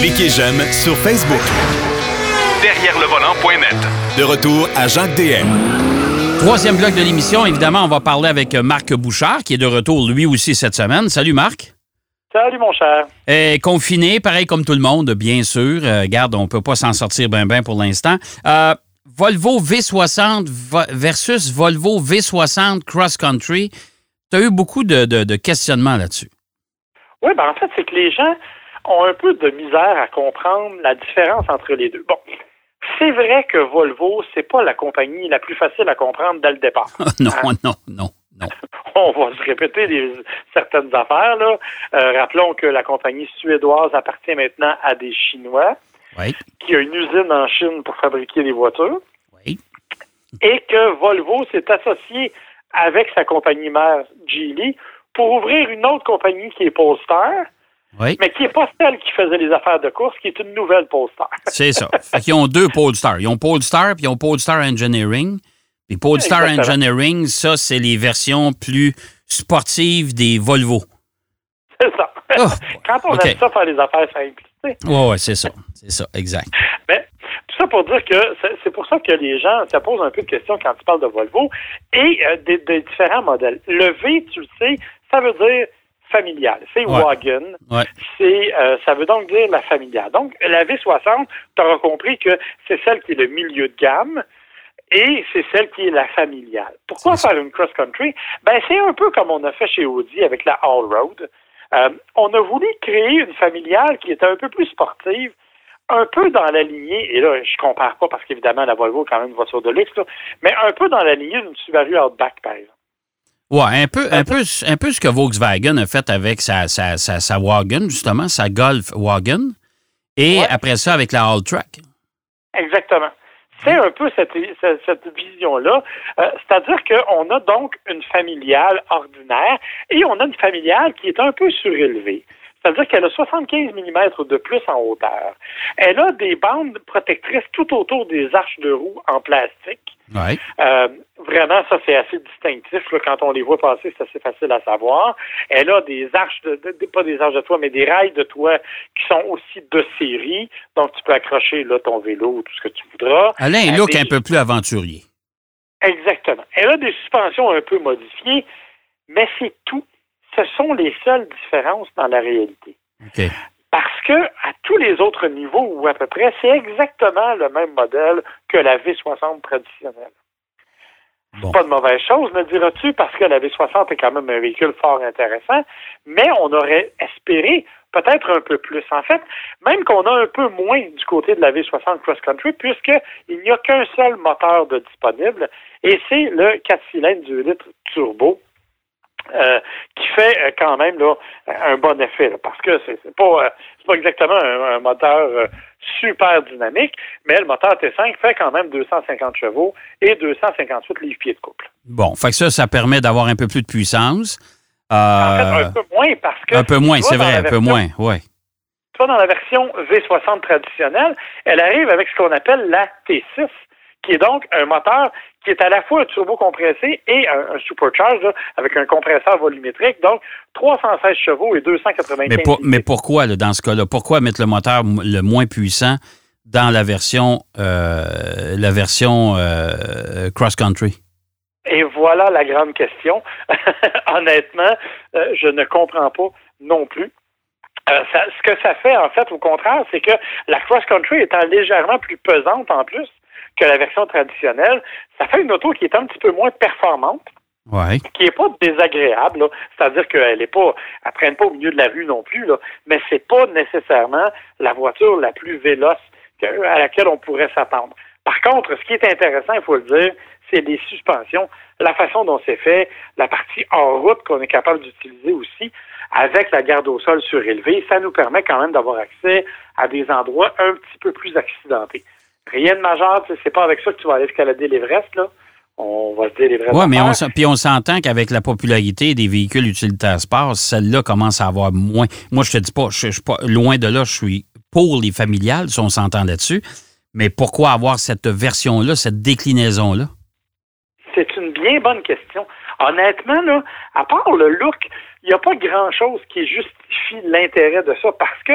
Cliquez j'aime sur Facebook. Derrière le volant.net. De retour à Jacques DM. Troisième bloc de l'émission, évidemment, on va parler avec Marc Bouchard, qui est de retour lui aussi cette semaine. Salut Marc. Salut mon cher. Euh, confiné, pareil comme tout le monde, bien sûr. Euh, garde, on peut pas s'en sortir bien bien pour l'instant. Euh, Volvo V60 versus Volvo V60 Cross Country. Tu as eu beaucoup de, de, questionnements là-dessus. Oui, ben en fait, c'est que les gens ont un peu de misère à comprendre la différence entre les deux. Bon, c'est vrai que Volvo, c'est pas la compagnie la plus facile à comprendre dès le départ. non, hein? non, non, non. On va se répéter des, certaines affaires. Là. Euh, rappelons que la compagnie suédoise appartient maintenant à des Chinois qui a une usine en Chine pour fabriquer des voitures. Et que Volvo s'est associé avec sa compagnie mère Geely pour ouvrir une autre compagnie qui est Polestar, mais qui n'est pas celle qui faisait les affaires de course, qui est une nouvelle Polestar. C'est ça. Fait ils ont deux Polestar. Ils ont Polestar puis ils ont Polestar Engineering. Puis Polestar Engineering, ça, c'est les versions plus sportives des Volvo. C'est ça. Oh, Quand on aime ça faire les affaires simples. Oui, ouais, c'est ça. C'est ça, exact. Mais tout ça pour dire que c'est pour ça que les gens se posent un peu de questions quand ils parlent de Volvo et euh, des, différents modèles. Le V, tu le sais, ça veut dire familial. C'est wagon. C'est, euh, ça veut donc dire la familiale. Donc, la V60, tu auras compris que c'est celle qui est le milieu de gamme et c'est celle qui est la familiale. Pourquoi faire une cross-country? Ben, c'est un peu comme on a fait chez Audi avec la All-Road. Euh, on a voulu créer une familiale qui était un peu plus sportive, un peu dans la lignée, et là, je compare pas parce qu'évidemment, la Volvo est quand même une voiture de luxe, mais un peu dans la lignée d'une Subaru Outback, par exemple. Ouais, un peu, un peu, un peu ce que Volkswagen a fait avec sa, sa, sa, wagon, justement, sa Golf Wagon, et après ça avec la All-Track. Exactement. C'est un peu cette, cette, vision-là. Euh, c'est-à-dire qu'on a donc une familiale ordinaire et on a une familiale qui est un peu surélevée. C'est-à-dire qu'elle a 75 mm de plus en hauteur. Elle a des bandes protectrices tout autour des arches de roue en plastique. Euh, vraiment, ça, c'est assez distinctif. Quand on les voit passer, c'est assez facile à savoir. Elle a des arches, de, pas des arches de toit, mais des rails de toit qui sont aussi de série. Donc, tu peux accrocher là, ton vélo ou tout ce que tu voudras. Elle a un look un peu plus aventurier. Exactement. Elle a des suspensions un peu modifiées, mais c'est tout ce sont les seules différences dans la réalité. Parce que à tous les autres niveaux, ou à peu près, c'est exactement le même modèle que la V60 traditionnelle. Pas de mauvaise chose, me diras-tu, parce que la V60 est quand même un véhicule fort intéressant, mais on aurait espéré peut-être un peu plus. En fait, même qu'on a un peu moins du côté de la V60 Cross Country, puisqu'il n'y a qu'un seul moteur de disponible, et c'est le 4 cylindres du litre turbo euh, qui fait euh, quand même là, un bon effet, parce que c'est pas, euh, pas exactement un, moteur super dynamique, mais le moteur T5 fait quand même 250 chevaux et 258 livres-pieds de couple. Bon, fait que ça, ça permet d'avoir un peu plus de puissance. En fait, un peu moins parce que... Un peu moins, c'est vrai, un peu moins, oui. Tu vois, dans la version V60 traditionnelle, elle arrive avec ce qu'on appelle la T6, qui est donc un moteur qui est à la fois un turbo compressé et un, supercharge avec un compresseur volumétrique, donc 316 chevaux et 295 Mais, mais pourquoi, dans ce cas-là? Pourquoi mettre le moteur le moins puissant dans la version, euh, la version euh, cross-country? Et voilà la grande question. Honnêtement, euh, je ne comprends pas non plus. ce que ça fait, en fait, au contraire, c'est que la cross-country étant légèrement plus pesante en plus, que la version traditionnelle, ça fait une auto qui est un petit peu moins performante. Qui n'est pas désagréable, c'est-à-dire qu'elle est pas, elle traîne pas au milieu de la rue non plus, là, mais c'est pas nécessairement la voiture la plus véloce à laquelle on pourrait s'attendre. Par contre, ce qui est intéressant, il faut le dire, c'est les suspensions, la façon dont c'est fait, la partie hors route qu'on est capable d'utiliser aussi, avec la garde au sol surélevée, ça nous permet quand même d'avoir accès à des endroits un petit peu plus accidentés. Rien de majeur, c'est pas avec ça que tu vas aller escalader l'Everest, là. On va se dire l'Everest. Oui, mais on, puis on s'entend qu'avec la popularité des véhicules utilitaires sport, celle-là commence à avoir moins. Moi, je te dis pas, je, suis pas loin de là, je suis pour les familiales, si on s'entend là-dessus. Mais pourquoi avoir cette version-là, cette déclinaison-là? C'est une bien bonne question. Honnêtement, là, à part le look, il n'y a pas grand-chose qui justifie l'intérêt de ça parce que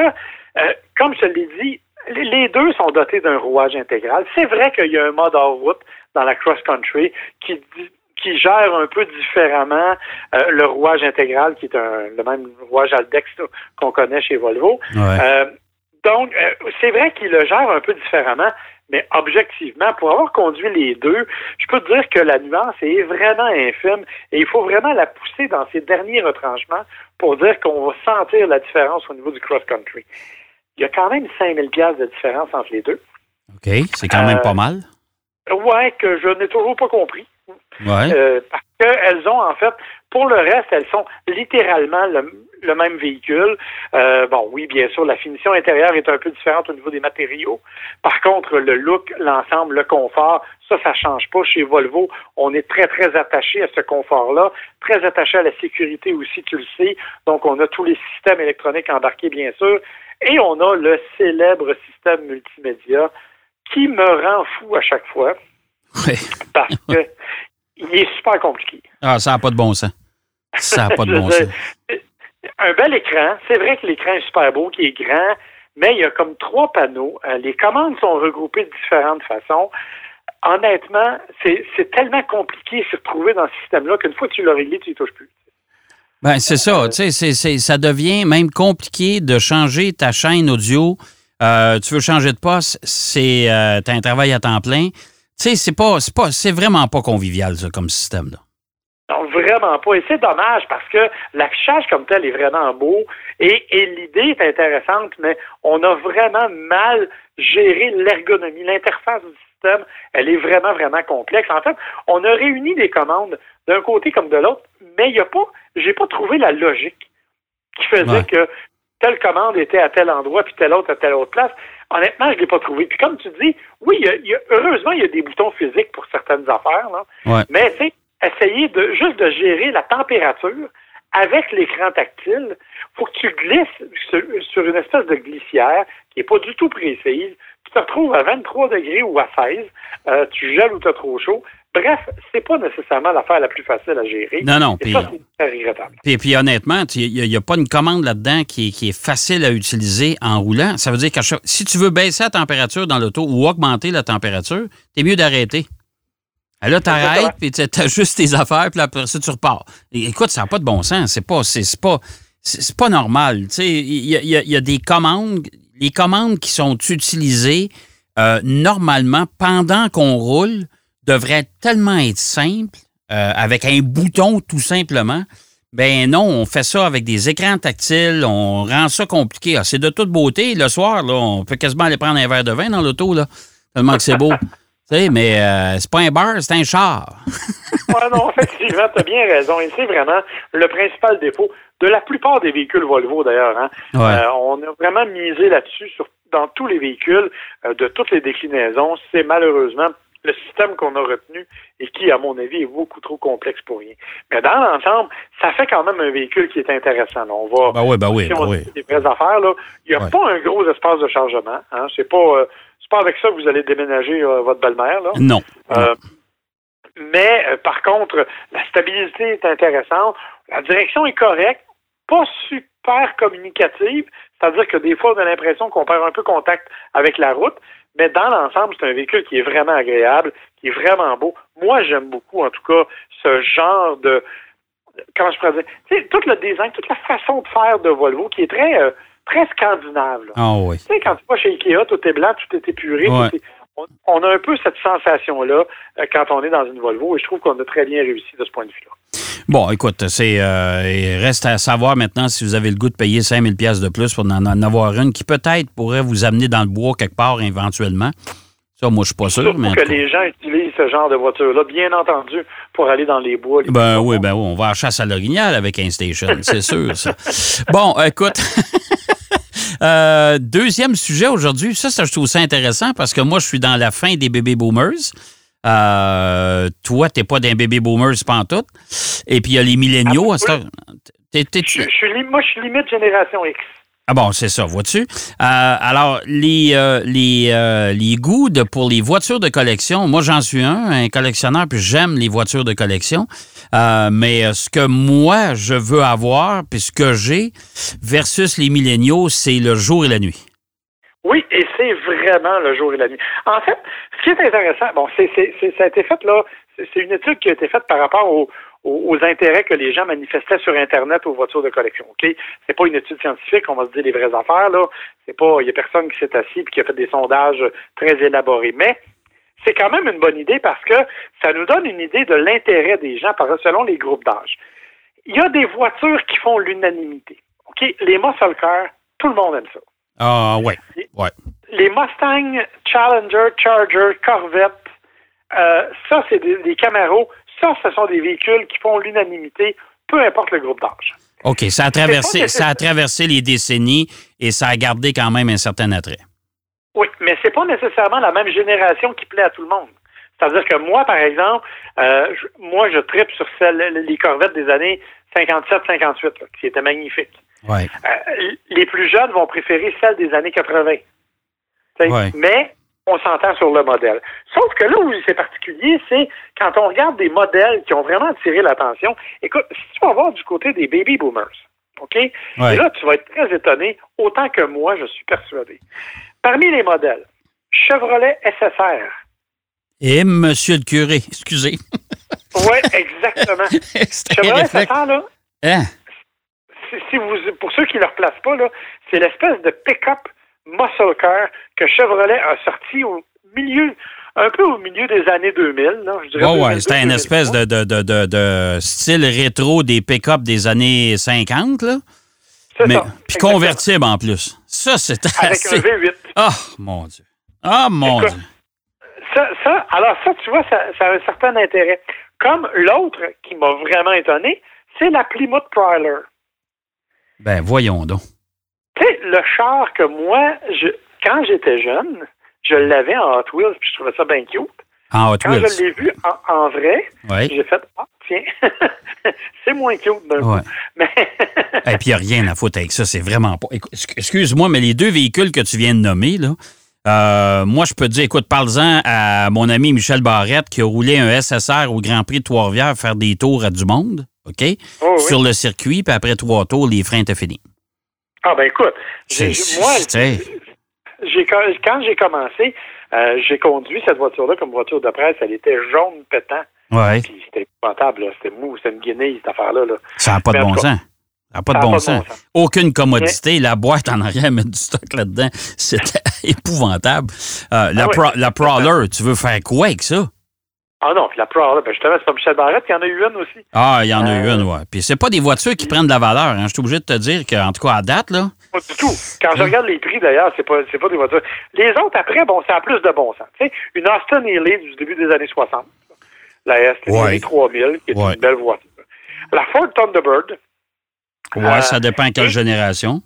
euh, je l'ai dit, les deux sont dotés d'un rouage intégral. C'est vrai qu'il y a un mode hors route dans la cross-country qui, qui gère un peu différemment euh, le rouage intégral, qui est un, le même rouage Aldex qu'on connaît chez Volvo. Euh, donc, euh, c'est vrai qu'il le gère un peu différemment, mais objectivement, pour avoir conduit les deux, je peux te dire que la nuance est vraiment infime et il faut vraiment la pousser dans ses derniers retranchements pour dire qu'on va sentir la différence au niveau du cross-country. Il y a quand même 5000 pièces de différence entre les deux. OK, c'est quand même pas mal. Ouais, que je n'ai toujours pas compris. Ouais. Euh, parce qu'elles ont, en fait, pour le reste, elles sont littéralement le, même véhicule. Euh, bon, oui, bien sûr, la finition intérieure est un peu différente au niveau des matériaux. Par contre, le look, l'ensemble, le confort, ça, ça change pas. Chez Volvo, on est très, très attaché à ce confort-là, très attaché à la sécurité aussi, tu le sais. Donc, on a tous les systèmes électroniques embarqués, bien sûr. Et on a le célèbre système multimédia qui me rend fou à chaque fois. Oui. Parce que il est super compliqué. Ah, ça n'a pas de bon sens. Ça n'a pas de bon sens. Un bel écran. C'est vrai que l'écran est super beau, qui est grand, mais il y a comme trois panneaux. Euh, les commandes sont regroupées de différentes façons. Honnêtement, c'est tellement compliqué de se retrouver dans ce système-là qu'une fois que tu l'as réglé, tu n'y touches plus. Ben, c'est ça. Tu sais, ça devient même compliqué de changer ta chaîne audio. Euh, tu veux changer de poste, c'est euh, un travail à temps plein. Tu sais, c'est pas, pas, c'est vraiment pas convivial, ça, comme système, là. Non, vraiment pas. Et c'est dommage parce que l'affichage comme tel est vraiment beau et, et l'idée est intéressante, mais on a vraiment mal géré l'ergonomie. L'interface du système, elle est vraiment, vraiment complexe. En fait, on a réuni des commandes d'un côté comme de l'autre, mais il n'y a pas, j'ai pas trouvé la logique qui faisait que telle commande était à tel endroit, puis telle autre à telle autre place. Honnêtement, je ne l'ai pas trouvé. Puis comme tu dis, oui, il y a, heureusement, il y a des boutons physiques pour certaines affaires, là. mais essayer de juste de gérer la température avec l'écran tactile, faut que tu glisses sur, une espèce de glissière qui n'est pas du tout précise. Tu te retrouves à 23 degrés ou à 16, euh, tu gèles ou tu as trop chaud. Bref, c'est pas nécessairement l'affaire la plus facile à gérer. Non, non. Regrettable. Puis, puis honnêtement, il n'y a, pas une commande là-dedans qui, est facile à utiliser en roulant. Ça veut dire que si tu veux baisser la température dans l'auto ou augmenter la température, c'est mieux d'arrêter. Là, tu arrêtes, puis tu ajustes tes affaires, puis après ça, tu repars. écoute, ça n'a pas de bon sens. C'est pas, c'est, pas, c'est pas normal. Il y a, des commandes, les commandes qui sont utilisées euh, normalement pendant qu'on roule devrait tellement être simple, euh, avec un bouton tout simplement. Ben non, on fait ça avec des écrans tactiles, on rend ça compliqué. Ah, c'est de toute beauté. Le soir, là, on peut quasiment aller prendre un verre de vin dans l'auto, là, tellement que c'est beau. mais euh, c'est pas un bar, c'est un char. oui, non, effectivement, tu as bien raison. Et c'est vraiment le principal défaut de la plupart des véhicules Volvo, d'ailleurs. Hein. Euh, on a vraiment misé là-dessus dans tous les véhicules de toutes les déclinaisons. C'est malheureusement le système qu'on a retenu et qui, à mon avis, est beaucoup trop complexe pour rien. Mais dans l'ensemble, ça fait quand même un véhicule qui est intéressant. On va, ben oui, ben oui, si on ben des vraies affaires, là, il n'y a pas un gros espace de chargement. Hein. C'est pas, euh, c'est pas avec ça que vous allez déménager euh, votre belle-mère. Là. Non. Euh, mais par contre, la stabilité est intéressante. La direction est correcte, pas super communicative, c'est-à-dire que des fois, on a l'impression qu'on perd un peu contact avec la route, mais dans l'ensemble, c'est un véhicule qui est vraiment agréable, qui est vraiment beau. Moi, j'aime beaucoup, en tout cas, ce genre de. Comment je pourrais dire? Tu sais, tout le design, toute la façon de faire de Volvo qui est très, euh, très scandinave. Ah oui. Tu sais, quand tu vas chez Ikea, tout est blanc, tout est épuré. On, a un peu cette sensation-là euh, quand on est dans une Volvo et je trouve qu'on a très bien réussi de ce point de vue-là. Bon, écoute, c'est euh, il reste à savoir maintenant si vous avez le goût de payer 5000 pièces de plus pour en, avoir une qui peut-être pourrait vous amener dans le bois quelque part éventuellement. Ça, moi, je suis pas sûr. Mais que les gens utilisent ce genre de voiture-là, bien entendu, pour aller dans les bois. ben oui, ben oui, on va à chasse à l'orignal avec un station, c'est sûr. Ça. Bon, écoute. Euh, deuxième sujet aujourd'hui, ça, ça, je trouve ça intéressant parce que moi, je suis dans la fin des bébés boomers. Euh, toi, t'es pas d'un bébé boomer, c'est pas en tout. Et puis, il y a les milléniaux. Ah, moi, je suis limite génération X. Ah bon, c'est ça, vois-tu? Euh, alors, les, euh, les, les goûts pour les voitures de collection, moi j'en suis un, un collectionneur, puis j'aime les voitures de collection. mais ce que moi je veux avoir, puis ce que j'ai, versus les milléniaux, c'est le jour et la nuit. Oui, et c'est vraiment le jour et la nuit. En fait, ce qui est intéressant, bon, c'est, ça a été fait là, c'est une étude qui a été faite par rapport aux, intérêts que les gens manifestaient sur Internet aux voitures de collection. OK? C'est pas une étude scientifique, on va se dire les vraies affaires, là. C'est pas, il y a personne qui s'est assis et qui a fait des sondages très élaborés. Mais c'est quand même une bonne idée parce que ça nous donne une idée de l'intérêt des gens selon les groupes d'âge. Il y a des voitures qui font l'unanimité. OK? Les muscle tout le monde aime ça. Ah, ouais. ouais. Les Mustang, Challenger, Charger, Corvette, euh, ça, c'est des, des Camaro. Ça, ce sont des véhicules qui font l'unanimité, peu importe le groupe d'âge. OK, ça a traversé, ça a traversé les décennies et ça a gardé quand même un certain attrait. Oui, mais c'est pas nécessairement la même génération qui plaît à tout le monde. C'est-à-dire que moi, par exemple, euh, moi, je tripe sur les Corvettes des années 57-58, qui étaient magnifiques. Ouais. Euh, les plus jeunes vont préférer celles des années 80. Mais on s'entend sur le modèle. Sauf que là où c'est particulier, c'est quand on regarde des modèles qui ont vraiment attiré l'attention. Écoute, si tu vas voir du côté des baby boomers, OK? Et là, tu vas être très étonné, autant que moi, je suis persuadé. Parmi les modèles, Chevrolet SSR. Et Monsieur le curé, excusez. oui, exactement. Chevrolet SSR, là, hein? si vous, pour ceux qui ne le replacent pas, là, c'est l'espèce de pick-up muscle car que Chevrolet a sorti au milieu, un peu au milieu des années 2000. Là, je dirais oh, ouais, c'était une espèce de, de, de, de, style rétro des pick-up des années 50, là. Mais, ça. Puis convertible en plus. Ça, c'est Avec un V8. Ah, oh, mon Dieu. Ah, oh, mon Dieu. Ça, ça, alors ça, tu vois, ça, ça a un certain intérêt. Comme l'autre qui m'a vraiment étonné, c'est la Plymouth Prowler. Ben, voyons donc. Tu sais, le char que moi, je, quand j'étais jeune, je l'avais en Hot Wheels, puis je trouvais ça bien cute. En Hot quand Wheels. Quand je l'ai vu en, vrai, j'ai fait Ah, tiens, c'est moins cute d'un ouais. Mais. Et puis, il n'y a rien à foutre avec ça, c'est vraiment pas. Excuse-moi, mais les deux véhicules que tu viens de nommer, là, euh, moi, je peux te dire, écoute, parle-en à mon ami Michel Barrette qui a roulé un SSR au Grand Prix de Trois-Rivières faire des tours à du monde, OK? Oh, Sur le circuit, puis après trois tours, les freins étaient finis. Ah ben écoute, moi, j'ai, quand j'ai commencé, euh, j'ai conduit cette voiture-là comme voiture de presse. Elle était jaune pétant. Ouais. Puis c'était épouvantable, c'était mou, c'était une guinée, cette affaire-là. Là. Ça n'a pas, de bon sens. Ça n'a pas, de bon, sens. Aucune commodité. La boîte en arrière, mettre du stock là-dedans, c'était épouvantable. Euh, la, ah la Prowler, tu veux faire quoi avec ça? Ah non, puis la Prowler, ben justement, c'est pas Michel Barrette, il y en a eu une aussi. Ah, il y en a eu euh, une, ouais. Puis c'est pas des voitures qui prennent de la valeur, hein. Je suis obligé de te dire qu'en tout cas, à date, là. Pas du tout. Quand je regarde les prix, d'ailleurs, c'est pas, pas des voitures. Les autres, après, bon, ça a plus de bon sens. Tu sais, une Austin Healey du début des années 60. La S, ouais. 3000, qui est une belle voiture. La Ford Thunderbird. Ouais, euh, ça dépend à quelle génération.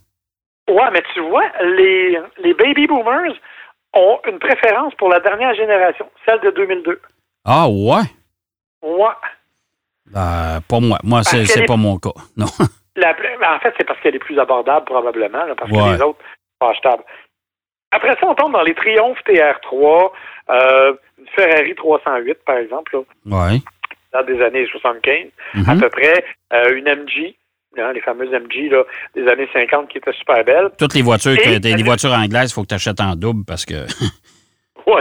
Ouais, mais tu vois, les, les baby boomers ont une préférence pour la dernière génération, celle de 2002. Ah, ouais? Ouais. Ben, pas moi. Moi, c'est pas mon cas. Non. Ben, en fait, c'est parce qu'elle est plus abordable, probablement, parce que les autres sont achetables. Après ça, on tombe dans les Triumph TR3, euh, une Ferrari 308, par exemple. Oui. Dans des années 75, à mhm. peu près. Euh, une MG, hein, les fameuses MG là, des années 50 qui étaient super belles. Toutes les voitures, des, voitures anglaises, il faut que tu achètes en double parce que.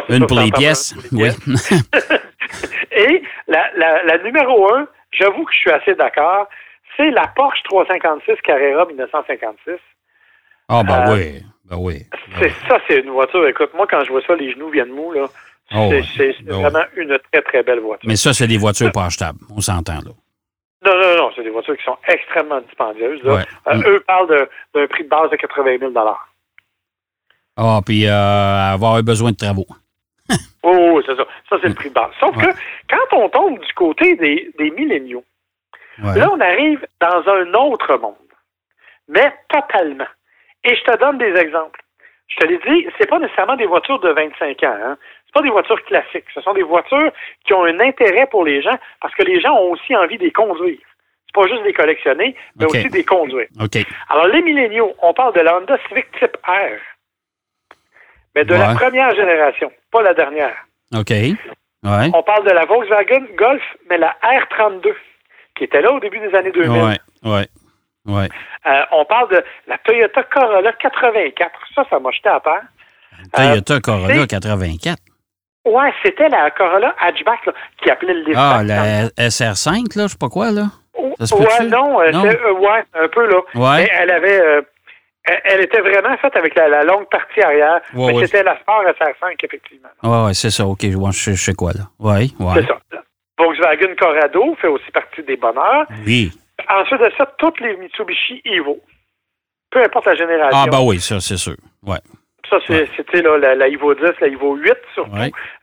une pour les pièces. Oui. Et la, la, la numéro un, j'avoue que je suis assez d'accord, c'est la Porsche 356 Carrera 1956. Ah, ben euh, oui. Ben oui. ça, c'est une voiture. Écoute, moi, quand je vois ça, les genoux viennent mous, là. Oh, c'est, ben vraiment une très, très belle voiture. Mais ça, c'est des voitures pas achetables. On s'entend, là. Non, non, non. C'est des voitures qui sont extrêmement dispendieuses. Euh, mm. eux parlent d'un prix de base de 80 000 Ah, puis euh, avoir eu besoin de travaux. oh, c'est ça. Ça, c'est le prix de base. Sauf que quand on tombe du côté des, des milléniaux, là, on arrive dans un autre monde. Mais totalement. Et je te donne des exemples. Je te l'ai dit, c'est pas nécessairement des voitures de 25 ans. Hein. C'est pas des voitures classiques. Ce sont des voitures qui ont un intérêt pour les gens parce que les gens ont aussi envie de les conduire. C'est pas juste des collectionner, mais aussi des conduire. Alors, les milléniaux, on parle de la Honda Civic Type R mais de la première génération, pas la dernière. OK. Ouais. On parle de la Volkswagen Golf, mais la R32, qui était là au début des années 2000. Oui, oui. Ouais. Euh, on parle de la Toyota Corolla 84. Ça, ça m'a jeté à part. Toyota Corolla 84. Ouais, c'était la Corolla hatchback qui appelait le Ah, la SR5, là, je sais pas quoi, là. Ouais, non, non? ouais, un peu, là. Ouais. Mais elle avait elle, était vraiment faite avec la, longue partie arrière. mais c'était la Sport SR5, effectivement. Oui, oui, c'est ça. OK, je, sais quoi, là. Oui, oui. C'est ça. Volkswagen Corrado fait aussi partie des bonheurs. Oui. Ensuite de ça, toutes les Mitsubishi Evo. Peu importe la génération. Ah, bah oui, ça, c'est sûr. Ouais. Ça, c'était la, la, Evo 10, la Evo 8, surtout,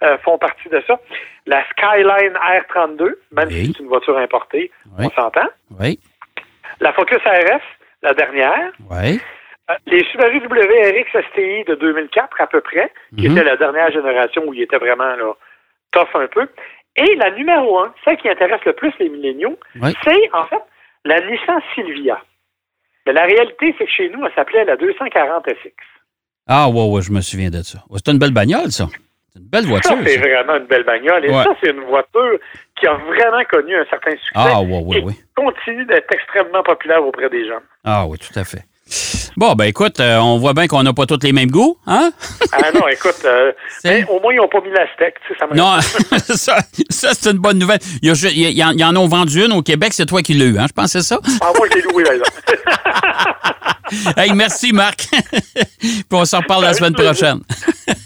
euh, font partie de ça. La Skyline R32, même si c'est une voiture importée, on s'entend. Oui. La Focus RS, la dernière. Oui. Euh, les Subaru WRX STI de 2004 à peu près, qui mhm. était la dernière génération où il était vraiment là, tough un peu. Et la numéro un, celle qui intéresse le plus les milléniaux, c'est en fait la Nissan Silvia. Mais la réalité, c'est que chez nous, elle s'appelait la 240 SX. Ah ouais, ouais, je me souviens de ça. c'est une belle bagnole, ça. C'est une belle voiture. Ça, c'est vraiment une belle bagnole. Et ça, c'est une voiture qui a vraiment connu un certain succès. Ah, ouais, ouais, et continue d'être extrêmement populaire auprès des gens. Ah oui, tout à fait. Bon, ben écoute, euh, on voit bien qu'on n'a pas tous les mêmes goûts, hein? ah non, écoute, euh, au moins, ils n'ont pas mis la steak, tu sais, ça Non, ça, ça c'est une bonne nouvelle. Il y, en ont vendu une au Québec, c'est toi qui l'as eu, hein? Je pense que c'est ça? Ah, moi, je l'ai loué, là. hey, merci, Marc. Puis on s'en reparle la semaine prochaine.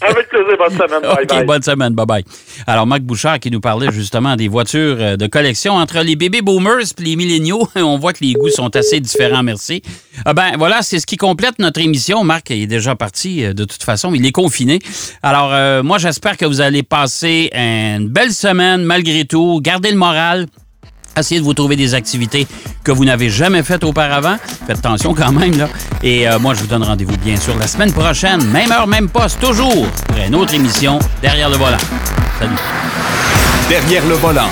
Avec plaisir. Bonne semaine. Bye OK, bonne semaine. Bye-bye. Alors, Marc Bouchard qui nous parlait justement des voitures euh, de collection entre les bébés boomers et les milléniaux. On voit que les goûts sont assez différents, merci. Ah ben voilà, c'est ce qui complète notre émission. Marc est déjà parti euh, de toute façon. Il est confiné. Alors, euh, moi, j'espère que vous allez passer une belle semaine malgré tout. Gardez le moral. Essayez de vous trouver des activités que vous n'avez jamais faites auparavant. Faites attention quand même, là. Et euh, moi, je vous donne rendez-vous bien sûr la semaine prochaine, même heure, même poste, toujours, pour une autre émission Derrière le volant. Salut. Derrière le volant.